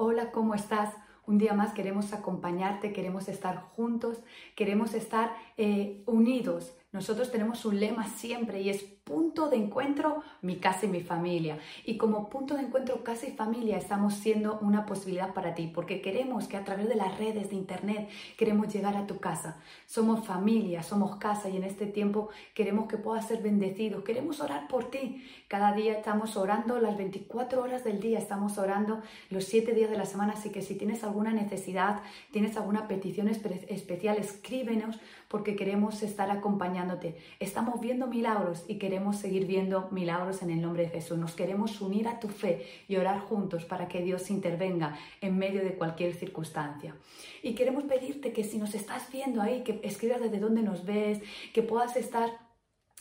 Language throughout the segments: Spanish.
Hola, ¿cómo estás? Un día más queremos acompañarte, queremos estar juntos, queremos estar eh, unidos. Nosotros tenemos un lema siempre y es punto de encuentro mi casa y mi familia. Y como punto de encuentro casa y familia estamos siendo una posibilidad para ti, porque queremos que a través de las redes de internet queremos llegar a tu casa. Somos familia, somos casa y en este tiempo queremos que puedas ser bendecido, queremos orar por ti. Cada día estamos orando las 24 horas del día, estamos orando los 7 días de la semana, así que si tienes alguna necesidad, tienes alguna petición especial, escríbenos porque queremos estar Estamos viendo milagros y queremos seguir viendo milagros en el nombre de Jesús. Nos queremos unir a tu fe y orar juntos para que Dios intervenga en medio de cualquier circunstancia. Y queremos pedirte que si nos estás viendo ahí, que escribas desde dónde nos ves, que puedas estar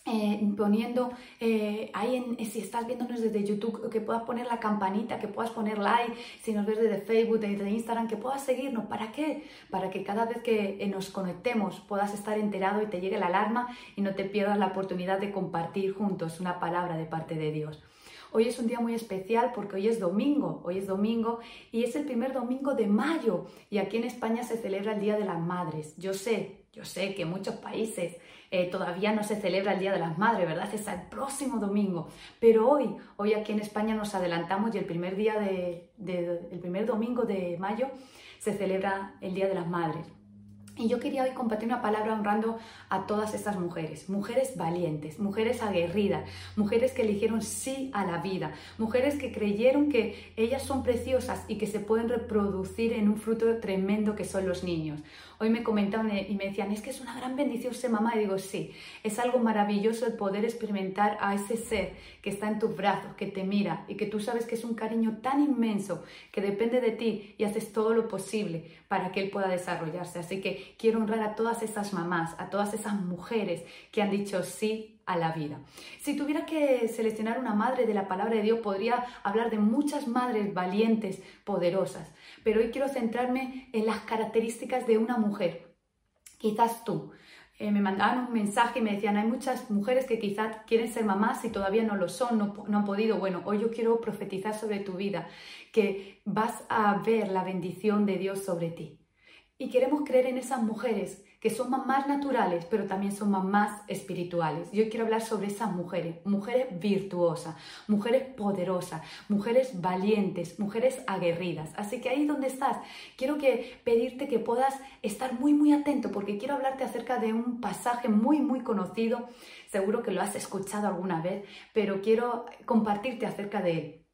eh, poniendo eh, ahí, en, si estás viéndonos desde YouTube, que puedas poner la campanita, que puedas poner like, si nos ves desde Facebook, desde Instagram, que puedas seguirnos. ¿Para qué? Para que cada vez que eh, nos conectemos puedas estar enterado y te llegue la alarma y no te pierdas la oportunidad de compartir juntos una palabra de parte de Dios. Hoy es un día muy especial porque hoy es domingo, hoy es domingo y es el primer domingo de mayo y aquí en España se celebra el Día de las Madres. Yo sé, yo sé que en muchos países eh, todavía no se celebra el Día de las Madres, ¿verdad? Es el próximo domingo. Pero hoy, hoy aquí en España nos adelantamos y el primer día de, el primer domingo de mayo se celebra el Día de las Madres. Y yo quería hoy compartir una palabra honrando a todas estas mujeres, mujeres valientes, mujeres aguerridas, mujeres que eligieron sí a la vida, mujeres que creyeron que ellas son preciosas y que se pueden reproducir en un fruto tremendo que son los niños. Hoy me comentaban y me decían, es que es una gran bendición ser mamá. Y digo, sí, es algo maravilloso el poder experimentar a ese ser que está en tus brazos, que te mira y que tú sabes que es un cariño tan inmenso que depende de ti y haces todo lo posible para que él pueda desarrollarse. Así que quiero honrar a todas esas mamás, a todas esas mujeres que han dicho sí a la vida. Si tuviera que seleccionar una madre de la palabra de Dios, podría hablar de muchas madres valientes, poderosas, pero hoy quiero centrarme en las características de una mujer. Quizás tú. Eh, me mandaban un mensaje y me decían, hay muchas mujeres que quizás quieren ser mamás y todavía no lo son, no, no han podido. Bueno, hoy yo quiero profetizar sobre tu vida, que vas a ver la bendición de Dios sobre ti. Y queremos creer en esas mujeres que son más naturales, pero también son más espirituales. Yo quiero hablar sobre esas mujeres, mujeres virtuosas, mujeres poderosas, mujeres valientes, mujeres aguerridas. Así que ahí donde estás, quiero que pedirte que puedas estar muy muy atento porque quiero hablarte acerca de un pasaje muy muy conocido, seguro que lo has escuchado alguna vez, pero quiero compartirte acerca de él.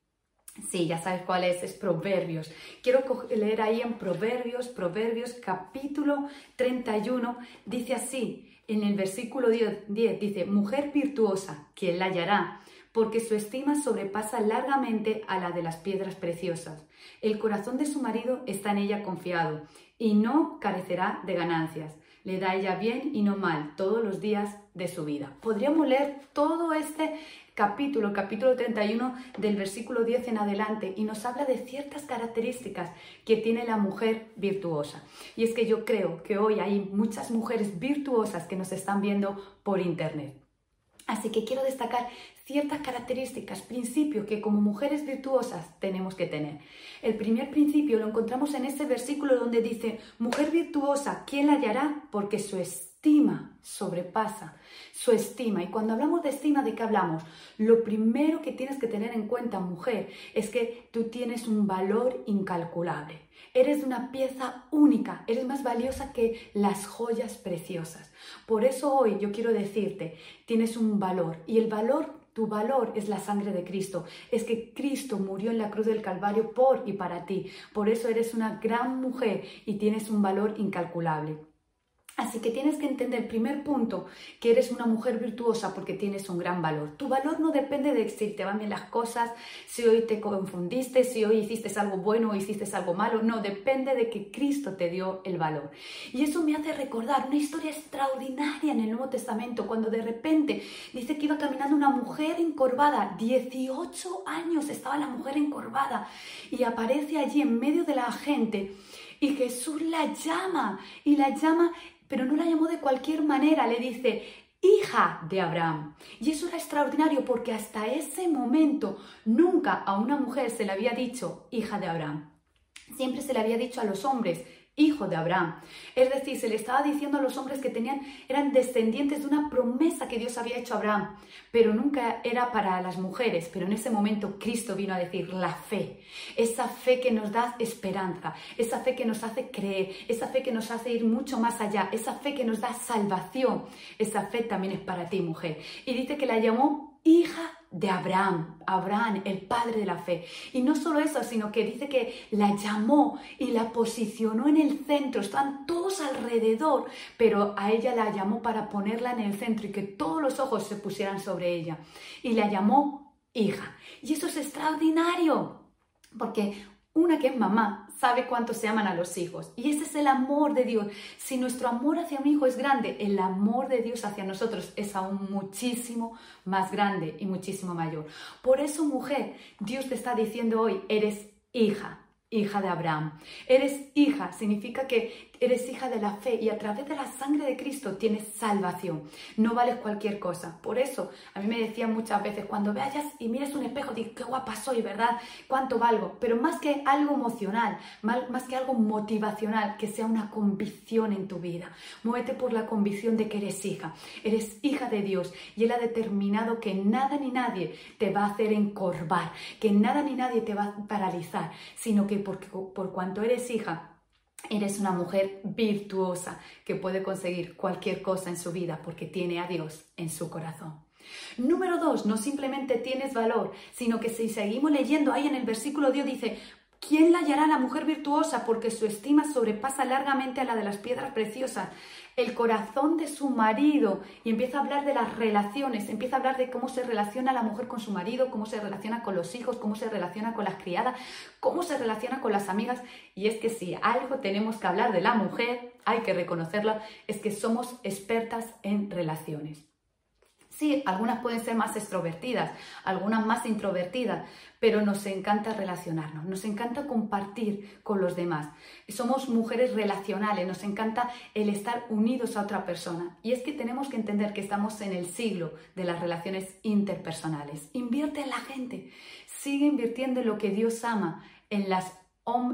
Sí, ya sabes cuál es, es Proverbios. Quiero leer ahí en Proverbios, Proverbios capítulo 31, dice así, en el versículo 10, dice, mujer virtuosa, ¿quién la hallará? Porque su estima sobrepasa largamente a la de las piedras preciosas. El corazón de su marido está en ella confiado y no carecerá de ganancias. Le da ella bien y no mal todos los días de su vida. Podríamos leer todo este capítulo, capítulo 31 del versículo 10 en adelante y nos habla de ciertas características que tiene la mujer virtuosa. Y es que yo creo que hoy hay muchas mujeres virtuosas que nos están viendo por internet. Así que quiero destacar ciertas características, principios que como mujeres virtuosas tenemos que tener. El primer principio lo encontramos en este versículo donde dice, mujer virtuosa, ¿quién la hallará? Porque su estima sobrepasa su estima. Y cuando hablamos de estima, ¿de qué hablamos? Lo primero que tienes que tener en cuenta, mujer, es que tú tienes un valor incalculable. Eres una pieza única, eres más valiosa que las joyas preciosas. Por eso hoy yo quiero decirte, tienes un valor y el valor tu valor es la sangre de Cristo. Es que Cristo murió en la cruz del Calvario por y para ti. Por eso eres una gran mujer y tienes un valor incalculable. Así que tienes que entender, primer punto, que eres una mujer virtuosa porque tienes un gran valor. Tu valor no depende de si te van bien las cosas, si hoy te confundiste, si hoy hiciste algo bueno o hiciste algo malo. No, depende de que Cristo te dio el valor. Y eso me hace recordar una historia extraordinaria en el Nuevo Testamento, cuando de repente dice que iba caminando una mujer encorvada, 18 años estaba la mujer encorvada, y aparece allí en medio de la gente. Y Jesús la llama y la llama pero no la llamó de cualquier manera, le dice, hija de Abraham. Y eso era extraordinario porque hasta ese momento nunca a una mujer se le había dicho hija de Abraham. siempre se le había dicho a los hombres, hijo de Abraham. Es decir, se le estaba diciendo a los hombres que tenían, eran descendientes de una promesa que Dios había hecho a Abraham, pero nunca era para las mujeres. Pero en ese momento Cristo vino a decir la fe, esa fe que nos da esperanza, esa fe que nos hace creer, esa fe que nos hace ir mucho más allá, esa fe que nos da salvación. Esa fe también es para ti, mujer. Y dice que la llamó hija de Abraham, Abraham, el padre de la fe. Y no solo eso, sino que dice que la llamó y la posicionó en el centro. Están todos alrededor, pero a ella la llamó para ponerla en el centro y que todos los ojos se pusieran sobre ella. Y la llamó hija. Y eso es extraordinario, porque una que es mamá sabe cuánto se aman a los hijos. Y ese es el amor de Dios. Si nuestro amor hacia un hijo es grande, el amor de Dios hacia nosotros es aún muchísimo más grande y muchísimo mayor. Por eso, mujer, Dios te está diciendo hoy, eres hija hija de Abraham. Eres hija, significa que eres hija de la fe y a través de la sangre de Cristo tienes salvación. No vales cualquier cosa. Por eso, a mí me decían muchas veces, cuando vayas y mires un espejo, dices, qué guapa soy, ¿verdad? ¿Cuánto valgo? Pero más que algo emocional, más que algo motivacional, que sea una convicción en tu vida. Muévete por la convicción de que eres hija. Eres hija de Dios y Él ha determinado que nada ni nadie te va a hacer encorvar, que nada ni nadie te va a paralizar, sino que porque, por cuanto eres hija, eres una mujer virtuosa que puede conseguir cualquier cosa en su vida porque tiene a Dios en su corazón. Número dos, no simplemente tienes valor, sino que si seguimos leyendo ahí en el versículo Dios dice, ¿quién la hallará la mujer virtuosa? Porque su estima sobrepasa largamente a la de las piedras preciosas el corazón de su marido y empieza a hablar de las relaciones, empieza a hablar de cómo se relaciona la mujer con su marido, cómo se relaciona con los hijos, cómo se relaciona con las criadas, cómo se relaciona con las amigas. Y es que si algo tenemos que hablar de la mujer, hay que reconocerlo, es que somos expertas en relaciones. Sí, algunas pueden ser más extrovertidas, algunas más introvertidas, pero nos encanta relacionarnos, nos encanta compartir con los demás. Somos mujeres relacionales, nos encanta el estar unidos a otra persona. Y es que tenemos que entender que estamos en el siglo de las relaciones interpersonales. Invierte en la gente, sigue invirtiendo en lo que Dios ama, en las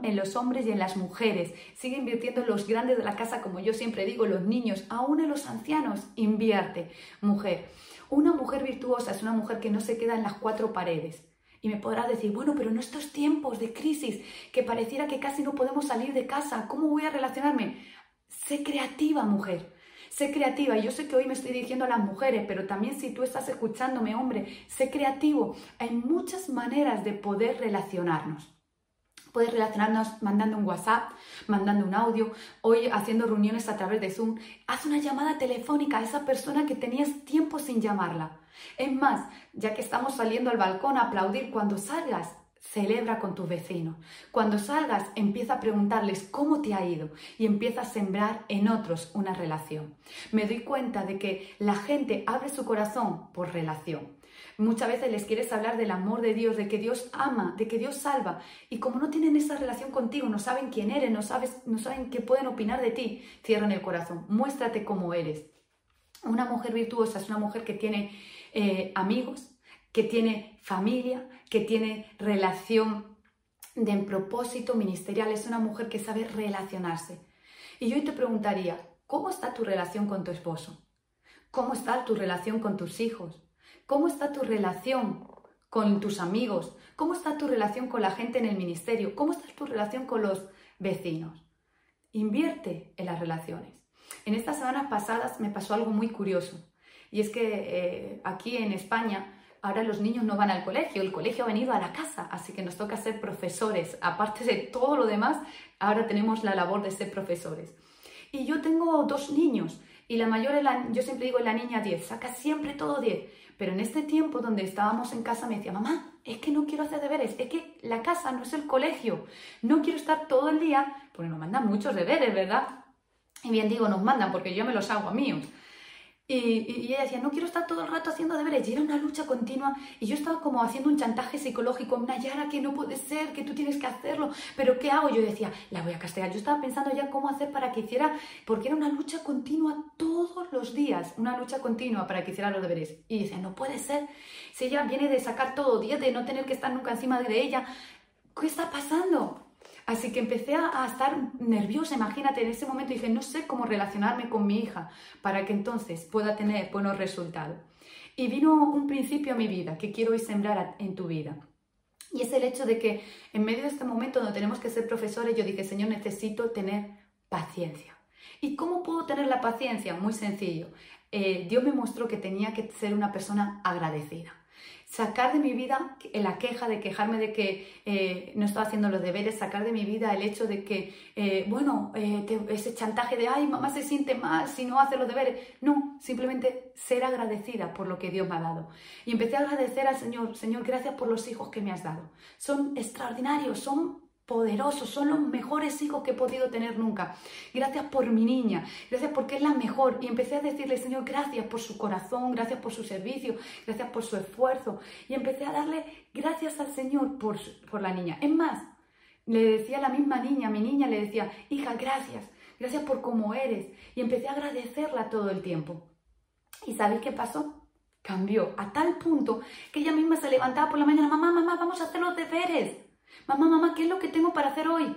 en los hombres y en las mujeres. Sigue invirtiendo en los grandes de la casa, como yo siempre digo, los niños, aún en los ancianos. Invierte, mujer. Una mujer virtuosa es una mujer que no se queda en las cuatro paredes. Y me podrás decir, bueno, pero en estos tiempos de crisis, que pareciera que casi no podemos salir de casa, ¿cómo voy a relacionarme? Sé creativa, mujer. Sé creativa. Y yo sé que hoy me estoy dirigiendo a las mujeres, pero también si tú estás escuchándome, hombre, sé creativo. Hay muchas maneras de poder relacionarnos. Puedes relacionarnos mandando un WhatsApp, mandando un audio, hoy haciendo reuniones a través de Zoom. Haz una llamada telefónica a esa persona que tenías tiempo sin llamarla. Es más, ya que estamos saliendo al balcón a aplaudir cuando salgas, celebra con tus vecinos. Cuando salgas, empieza a preguntarles cómo te ha ido y empieza a sembrar en otros una relación. Me doy cuenta de que la gente abre su corazón por relación. Muchas veces les quieres hablar del amor de Dios, de que Dios ama, de que Dios salva. Y como no tienen esa relación contigo, no saben quién eres, no, sabes, no saben qué pueden opinar de ti, cierran el corazón. Muéstrate cómo eres. Una mujer virtuosa es una mujer que tiene eh, amigos, que tiene familia, que tiene relación de propósito ministerial. Es una mujer que sabe relacionarse. Y yo te preguntaría, ¿cómo está tu relación con tu esposo? ¿Cómo está tu relación con tus hijos? ¿Cómo está tu relación con tus amigos? ¿Cómo está tu relación con la gente en el ministerio? ¿Cómo está tu relación con los vecinos? Invierte en las relaciones. En estas semanas pasadas me pasó algo muy curioso y es que eh, aquí en España ahora los niños no van al colegio, el colegio ha venido a la casa, así que nos toca ser profesores. Aparte de todo lo demás, ahora tenemos la labor de ser profesores. Y yo tengo dos niños y la mayor, yo siempre digo la niña 10, saca siempre todo 10. Pero en este tiempo donde estábamos en casa me decía, mamá, es que no quiero hacer deberes, es que la casa no es el colegio, no quiero estar todo el día, porque nos mandan muchos deberes, ¿verdad? Y bien digo, nos mandan porque yo me los hago a míos. Y, ella decía, no quiero estar todo el rato haciendo deberes. Y era una lucha continua. Y yo estaba como haciendo un chantaje psicológico. Nayara, que no puede ser, que tú tienes que hacerlo. Pero ¿qué hago? Yo decía, la voy a castigar. Yo estaba pensando ya cómo hacer para que hiciera, porque era una lucha continua todos los días. Una lucha continua para que hiciera los deberes. Y decía, no puede ser. Si ella viene de sacar todo 10, de no tener que estar nunca encima de ella, ¿qué está pasando? Así que empecé a, estar nerviosa, imagínate, en ese momento dije, no sé cómo relacionarme con mi hija para que entonces pueda tener buenos resultados. Y vino un principio a mi vida que quiero hoy sembrar en tu vida. Y es el hecho de que en medio de este momento donde tenemos que ser profesores, yo dije, Señor, necesito tener paciencia. ¿Y cómo puedo tener la paciencia? Muy sencillo. Eh, Dios me mostró que tenía que ser una persona agradecida sacar de mi vida la queja de quejarme de que eh, no estaba haciendo los deberes, sacar de mi vida el hecho de que, eh, bueno, eh, ese chantaje de, ay, mamá se siente mal si no hace los deberes. No, simplemente ser agradecida por lo que Dios me ha dado. Y empecé a agradecer al Señor, Señor, gracias por los hijos que me has dado. Son extraordinarios, son poderosos, son los mejores hijos que he podido tener nunca. Gracias por mi niña, gracias porque es la mejor. Y empecé a decirle, Señor, gracias por su corazón, gracias por su servicio, gracias por su esfuerzo. Y empecé a darle gracias al Señor por, por la niña. Es más, le decía a la misma niña, mi niña le decía, hija, gracias, gracias por cómo eres. Y empecé a agradecerla todo el tiempo. ¿Y sabéis qué pasó? Cambió a tal punto que ella misma se levantaba por la mañana, mamá, mamá, vamos a hacer los deberes mamá, mamá, ¿qué es lo que tengo para hacer hoy?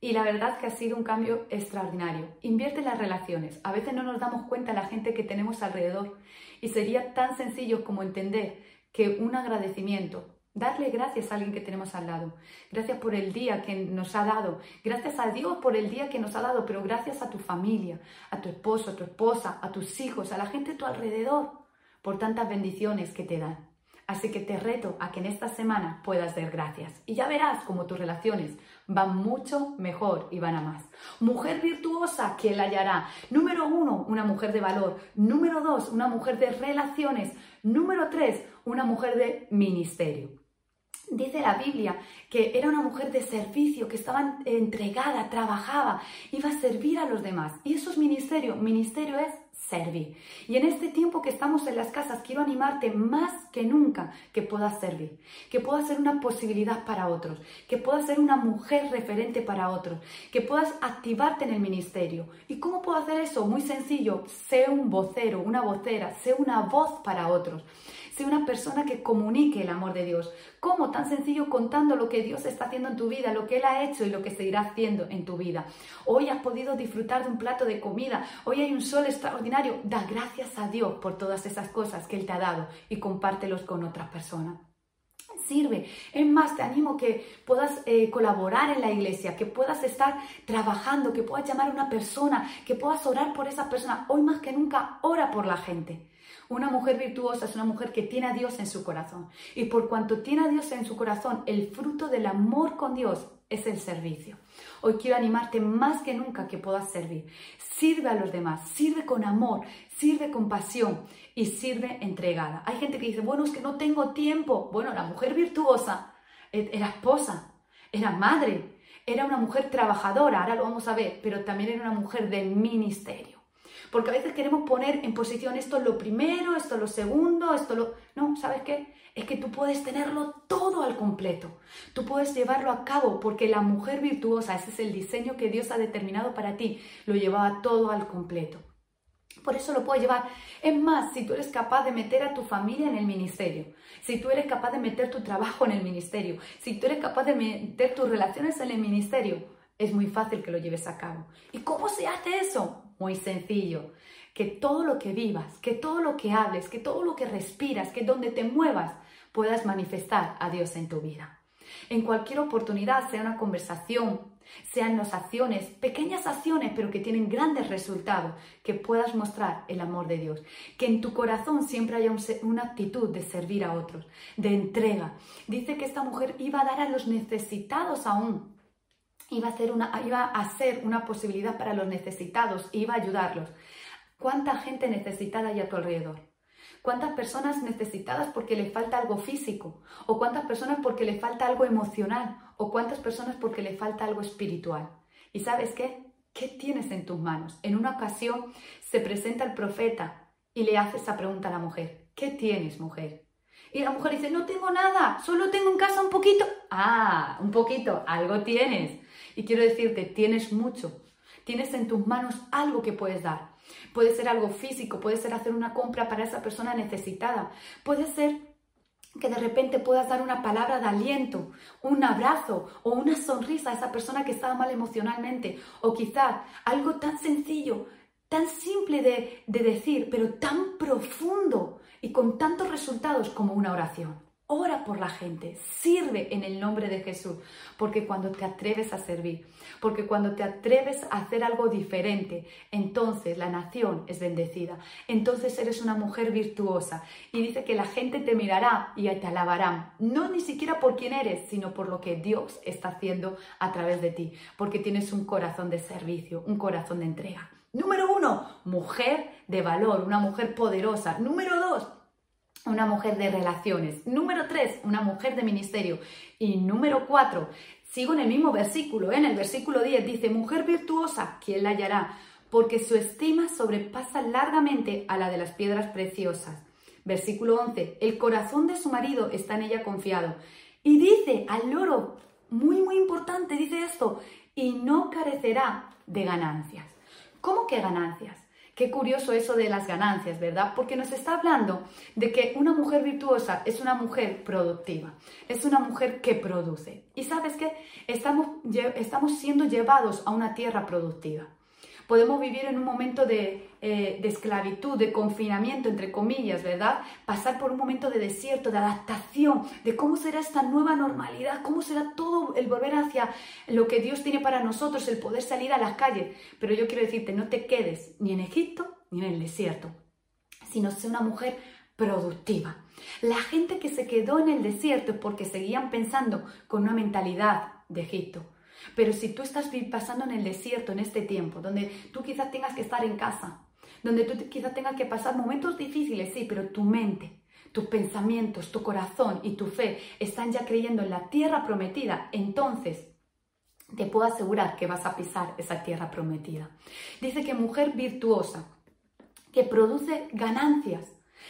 Y la verdad que ha sido un cambio extraordinario. Invierte en las relaciones. A veces no nos damos cuenta la gente que tenemos alrededor. Y sería tan sencillo como entender que un agradecimiento, darle gracias a alguien que tenemos al lado. Gracias por el día que nos ha dado. Gracias a Dios por el día que nos ha dado, pero gracias a tu familia, a tu esposo, a tu esposa, a tus hijos, a la gente a tu alrededor, por tantas bendiciones que te dan. Así que te reto a que en esta semana puedas dar gracias. Y ya verás cómo tus relaciones van mucho mejor y van a más. Mujer virtuosa, ¿quién la hallará? Número uno, una mujer de valor. Número dos, una mujer de relaciones. Número tres, una mujer de ministerio. Dice la Biblia que era una mujer de servicio, que estaba entregada, trabajaba, iba a servir a los demás. Y eso es ministerio. Ministerio es servir. Y en este tiempo que estamos en las casas, quiero animarte más que nunca que puedas servir, que puedas ser una posibilidad para otros, que puedas ser una mujer referente para otros, que puedas activarte en el ministerio. ¿Y cómo puedo hacer eso? Muy sencillo, sé un vocero, una vocera, sé una voz para otros. Sé una persona que comunique el amor de Dios. ¿Cómo? Tan sencillo contando lo que Dios está haciendo en tu vida, lo que Él ha hecho y lo que seguirá haciendo en tu vida. Hoy has podido disfrutar de un plato de comida. Hoy hay un sol extraordinario. Da gracias a Dios por todas esas cosas que Él te ha dado y compártelos con otras personas sirve. Es más, te animo que puedas eh, colaborar en la iglesia, que puedas estar trabajando, que puedas llamar a una persona, que puedas orar por esa persona. Hoy más que nunca, ora por la gente. Una mujer virtuosa es una mujer que tiene a Dios en su corazón. Y por cuanto tiene a Dios en su corazón, el fruto del amor con Dios es el servicio. Hoy quiero animarte más que nunca que puedas servir. Sirve a los demás, sirve con amor, sirve con pasión y sirve entregada. Hay gente que dice, bueno, es que no tengo tiempo. Bueno, la mujer virtuosa e-, era esposa, era madre, era una mujer trabajadora, ahora lo vamos a ver, pero también era una mujer de ministerio. Porque a veces queremos poner en posición esto es lo primero, esto es lo segundo, esto lo... No, ¿sabes qué? Es que tú puedes tenerlo todo al completo. Tú puedes llevarlo a cabo porque la mujer virtuosa, ese es el diseño que Dios ha determinado para ti, lo llevaba todo al completo. Por eso lo puedes llevar. Es más, si tú eres capaz de meter a tu familia en el ministerio, si tú eres capaz de meter tu trabajo en el ministerio, si tú eres capaz de meter tus relaciones en el ministerio, es muy fácil que lo lleves a cabo. ¿Y cómo se hace eso? Muy sencillo. Que todo lo que vivas, que todo lo que hables, que todo lo que respiras, que donde te muevas, puedas manifestar a Dios en tu vida. En cualquier oportunidad, sea una conversación, sean las acciones, pequeñas acciones, pero que tienen grandes resultados, que puedas mostrar el amor de Dios. Que en tu corazón siempre haya una actitud de servir a otros, de entrega. Dice que esta mujer iba a dar a los necesitados aún iba a, ser una, iba a ser una posibilidad para los necesitados, iba a ayudarlos. ¿Cuánta gente necesitada hay a tu alrededor? ¿Cuántas personas necesitadas porque le falta algo físico? ¿O cuántas personas porque le falta algo emocional? ¿O cuántas personas porque le falta algo espiritual? ¿Y sabes qué? ¿Qué tienes en tus manos? En una ocasión se presenta el profeta y le hace esa pregunta a la mujer. ¿Qué tienes, mujer? Y la mujer dice, no tengo nada, solo tengo en casa un poquito. Ah, un poquito, algo tienes. Y quiero decirte, tienes mucho. Tienes en tus manos algo que puedes dar. Puede ser algo físico, puede ser hacer una compra para esa persona necesitada. Puede ser que de repente puedas dar una palabra de aliento, un abrazo o una sonrisa a esa persona que estaba mal emocionalmente. O quizás algo tan sencillo, tan simple de, de decir, pero tan profundo y con tantos resultados como una oración. Ora por la gente, sirve en el nombre de Jesús, porque cuando te atreves a servir, porque cuando te atreves a hacer algo diferente, entonces la nación es bendecida, entonces eres una mujer virtuosa y dice que la gente te mirará y te alabarán, no ni siquiera por quién eres, sino por lo que Dios está haciendo a través de ti, porque tienes un corazón de servicio, un corazón de entrega. Número uno, mujer de valor, una mujer poderosa. Número dos, una mujer de relaciones. Número tres, una mujer de ministerio. Y número cuatro, sigo en el mismo versículo, ¿eh? en el versículo 10 dice, mujer virtuosa, ¿quién la hallará? Porque su estima sobrepasa largamente a la de las piedras preciosas. Versículo 11, el corazón de su marido está en ella confiado. Y dice al loro, muy, muy importante, dice esto, y no carecerá de ganancias. ¿Cómo que ganancias? Qué curioso eso de las ganancias, ¿verdad? Porque nos está hablando de que una mujer virtuosa es una mujer productiva, es una mujer que produce. Y sabes qué? Estamos, estamos siendo llevados a una tierra productiva. Podemos vivir en un momento de, eh, de, esclavitud, de confinamiento, entre comillas, ¿verdad? Pasar por un momento de desierto, de adaptación, de cómo será esta nueva normalidad, cómo será todo el volver hacia lo que Dios tiene para nosotros, el poder salir a las calles. Pero yo quiero decirte, no te quedes ni en Egipto ni en el desierto, sino sé una mujer productiva. La gente que se quedó en el desierto es porque seguían pensando con una mentalidad de Egipto pero si tú estás pasando en el desierto en este tiempo, donde tú quizás tengas que estar en casa, donde tú quizás tengas que pasar momentos difíciles, sí, pero tu mente, tus pensamientos, tu corazón y tu fe están ya creyendo en la tierra prometida, entonces te puedo asegurar que vas a pisar esa tierra prometida. Dice que mujer virtuosa, que produce ganancias,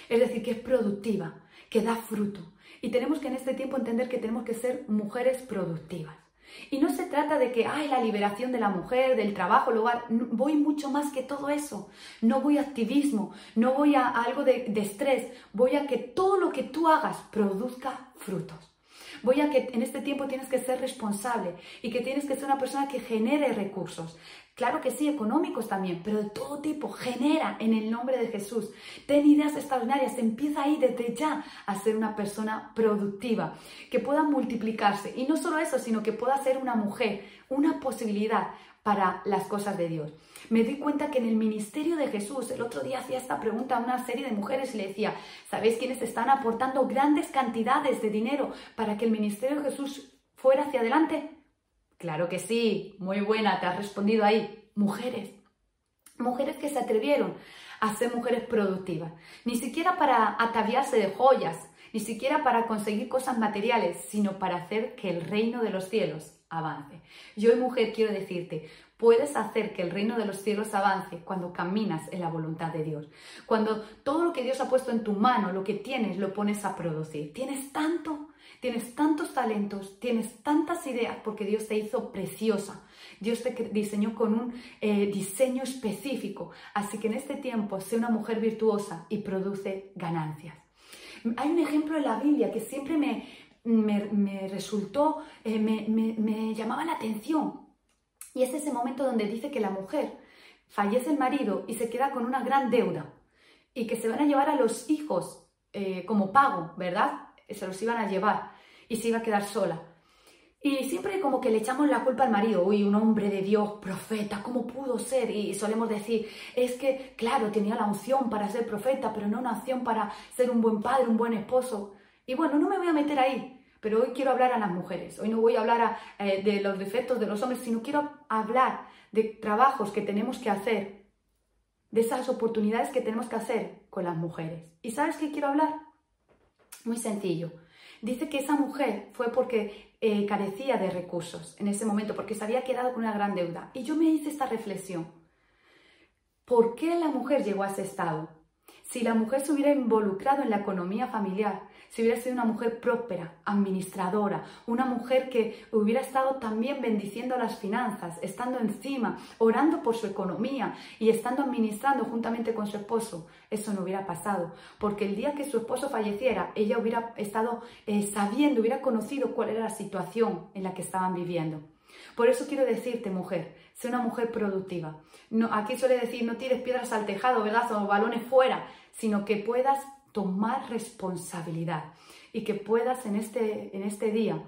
es decir, que es productiva, que da fruto. Y tenemos que en este tiempo entender que tenemos que ser mujeres productivas. Y no se trata de que, ay, la liberación de la mujer, del trabajo, el hogar. Voy mucho más que todo eso. No voy a activismo, no voy a, algo de, de estrés. Voy a que todo lo que tú hagas produzca frutos. Voy a que en este tiempo tienes que ser responsable y que tienes que ser una persona que genere recursos. Claro que sí, económicos también, pero de todo tipo. Genera en el nombre de Jesús. Ten ideas extraordinarias. Empieza ahí desde ya a ser una persona productiva, que pueda multiplicarse. Y no solo eso, sino que pueda ser una mujer, una posibilidad para las cosas de Dios. Me di cuenta que en el ministerio de Jesús, el otro día hacía esta pregunta a una serie de mujeres y le decía, ¿sabéis quiénes están aportando grandes cantidades de dinero para que el ministerio de Jesús fuera hacia adelante? Claro que sí, muy buena, te has respondido ahí. Mujeres. Mujeres que se atrevieron a ser mujeres productivas. Ni siquiera para ataviarse de joyas, ni siquiera para conseguir cosas materiales, sino para hacer que el reino de los cielos avance. Yo, mujer, quiero decirte, puedes hacer que el reino de los cielos avance cuando caminas en la voluntad de Dios. Cuando todo lo que Dios ha puesto en tu mano, lo que tienes, lo pones a producir. Tienes tanto Tienes tantos talentos, tienes tantas ideas porque Dios te hizo preciosa. Dios te diseñó con un eh, diseño específico. Así que en este tiempo sé una mujer virtuosa y produce ganancias. Hay un ejemplo en la Biblia que siempre me, me, resultó, eh, me, me llamaba la atención. Y es ese momento donde dice que la mujer fallece el marido y se queda con una gran deuda y que se van a llevar a los hijos eh, como pago, ¿verdad? se los iban a llevar y se iba a quedar sola. Y siempre como que le echamos la culpa al marido, uy, un hombre de Dios, profeta, ¿cómo pudo ser? Y solemos decir, es que, claro, tenía la unción para ser profeta, pero no una unción para ser un buen padre, un buen esposo. Y bueno, no me voy a meter ahí, pero hoy quiero hablar a las mujeres, hoy no voy a hablar eh, de los defectos de los hombres, sino quiero hablar de trabajos que tenemos que hacer, de esas oportunidades que tenemos que hacer con las mujeres. ¿Y sabes qué quiero hablar? Muy sencillo. Dice que esa mujer fue porque eh, carecía de recursos en ese momento, porque se había quedado con una gran deuda. Y yo me hice esta reflexión. ¿Por qué la mujer llegó a ese estado? Si la mujer se hubiera involucrado en la economía familiar, si hubiera sido una mujer próspera, administradora, una mujer que hubiera estado también bendiciendo las finanzas, estando encima, orando por su economía y estando administrando juntamente con su esposo, eso no hubiera pasado, porque el día que su esposo falleciera, ella hubiera estado eh, sabiendo, hubiera conocido cuál era la situación en la que estaban viviendo. Por eso quiero decirte, mujer, sé una mujer productiva. No, aquí suele decir, no tires piedras al tejado, ¿verdad? O balones fuera, sino que puedas tomar responsabilidad y que puedas en este, en este día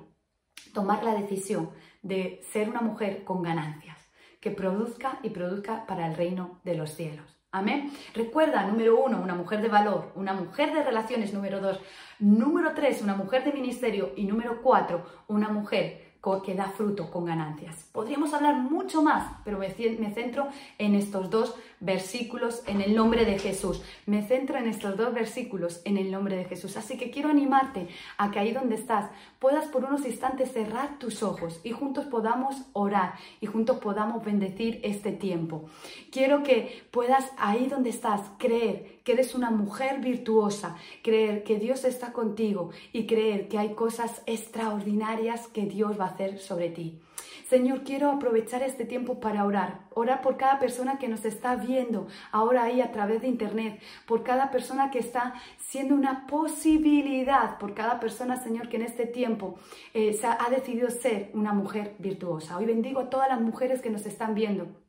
tomar la decisión de ser una mujer con ganancias, que produzca y produzca para el reino de los cielos. Amén. Recuerda, número uno, una mujer de valor, una mujer de relaciones, número dos, número tres, una mujer de ministerio y número cuatro, una mujer que da fruto con ganancias. Podríamos hablar mucho más, pero me, centro en estos dos versículos en el nombre de Jesús. Me centro en estos dos versículos en el nombre de Jesús. Así que quiero animarte a que ahí donde estás puedas por unos instantes cerrar tus ojos y juntos podamos orar y juntos podamos bendecir este tiempo. Quiero que puedas ahí donde estás creer que eres una mujer virtuosa, creer que Dios está contigo y creer que hay cosas extraordinarias que Dios va a hacer sobre ti. Señor, quiero aprovechar este tiempo para orar. Orar por cada persona que nos está viendo ahora ahí a través de internet, por cada persona que está siendo una posibilidad, por cada persona, Señor, que en este tiempo eh, ha decidido ser una mujer virtuosa. Hoy bendigo a todas las mujeres que nos están viendo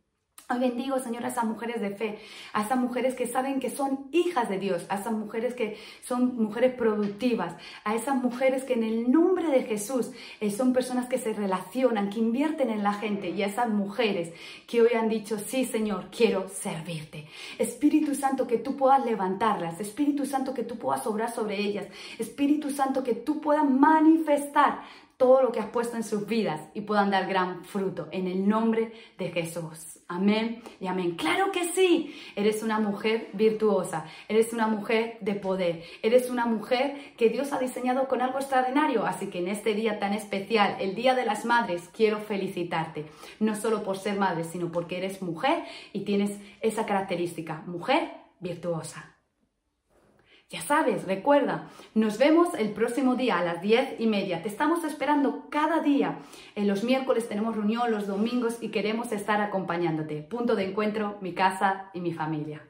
Hoy bendigo, Señor, a esas mujeres de fe, a esas mujeres que saben que son hijas de Dios, a esas mujeres que son mujeres productivas, a esas mujeres que en el nombre de Jesús eh, son personas que se relacionan, que invierten en la gente y a esas mujeres que hoy han dicho, sí, Señor, quiero servirte. Espíritu Santo, que tú puedas levantarlas, Espíritu Santo, que tú puedas obrar sobre ellas, Espíritu Santo, que tú puedas manifestar todo lo que has puesto en sus vidas y puedan dar gran fruto en el nombre de Jesús. Amén y amén. Claro que sí, eres una mujer virtuosa, eres una mujer de poder, eres una mujer que Dios ha diseñado con algo extraordinario. Así que en este día tan especial, el Día de las Madres, quiero felicitarte, no solo por ser madre, sino porque eres mujer y tienes esa característica, mujer virtuosa. Ya sabes, recuerda, nos vemos el próximo día a las diez y media. Te estamos esperando cada día. En los miércoles tenemos reunión, los domingos y queremos estar acompañándote. Punto de encuentro, mi casa y mi familia.